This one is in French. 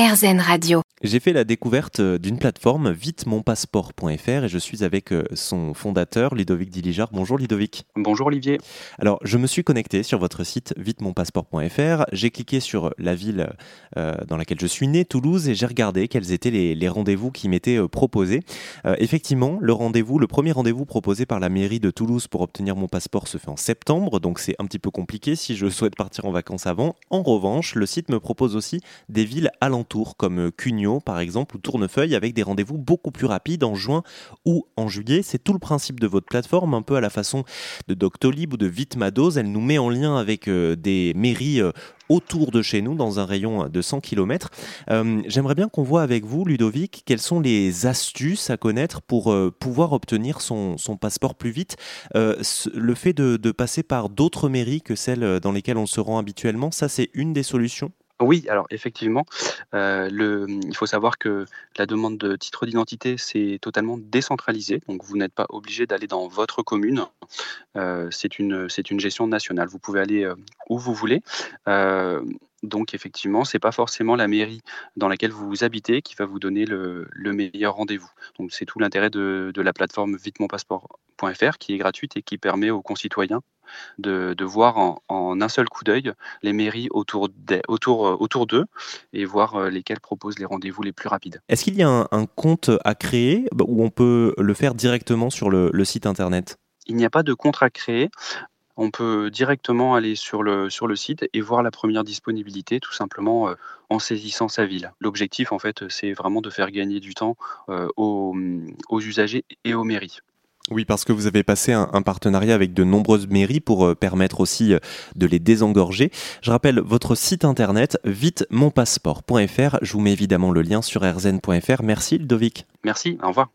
RZN Radio. J'ai fait la découverte euh, d'une plateforme vitemonpasseport.fr et je suis avec euh, son fondateur Ludovic Diligard. Bonjour Ludovic. Bonjour Olivier. Alors je me suis connecté sur votre site vitemonpasseport.fr, j'ai cliqué sur la ville euh, dans laquelle je suis né, Toulouse, et j'ai regardé quels étaient les, rendez-vous qui m'étaient proposés. effectivement, le rendez-vous, le premier rendez-vous proposé par la mairie de Toulouse pour obtenir mon passeport se fait en septembre, donc c'est un petit peu compliqué si je souhaite partir en vacances avant. En revanche, le site me propose aussi des villes alentours comme Cugno par exemple, ou Tournefeuille, avec des rendez-vous beaucoup plus rapides en juin ou en juillet. C'est tout le principe de votre plateforme, un peu à la façon de Doctolib ou de Vitmados. Elle nous met en lien avec euh, des mairies euh, autour de chez nous, dans un rayon de 100 km. Euh, j'aimerais bien qu'on voit avec vous, Ludovic, quelles sont les astuces à connaître pour pouvoir obtenir son, passeport plus vite. le fait de, de passer par d'autres mairies que celles dans lesquelles on se rend habituellement, ça c'est une des solutions? Oui, alors effectivement, euh, il faut savoir que la demande de titre d'identité, c'est totalement décentralisé. Donc, vous n'êtes pas obligé d'aller dans votre commune. Euh, c'est une, gestion nationale. Vous pouvez aller euh, où vous voulez. donc, effectivement, c'est pas forcément la mairie dans laquelle vous habitez qui va vous donner le, le meilleur rendez-vous. Donc, c'est tout l'intérêt de, de la plateforme vitemonpasseport.fr qui est gratuite et qui permet aux concitoyens de, voir en, un seul coup d'œil les mairies autour d'eux autour, euh, autour et voir euh, lesquelles proposent les rendez-vous les plus rapides. Est-ce qu'il y a un, compte à créer bah, ou on peut le faire directement sur le, site internet? Il n'y a pas de compte à créer on peut directement aller sur le, sur le site et voir la première disponibilité tout simplement euh, en saisissant sa ville. L'objectif en fait c'est vraiment de faire gagner du temps aux, usagers et aux mairies. Oui, parce que vous avez passé un, partenariat avec de nombreuses mairies pour euh, permettre aussi euh, de les désengorger. Je rappelle votre site internet vitemonpasseport.fr. Je vous mets évidemment le lien sur rzn.fr. Merci Ludovic. Merci, au revoir.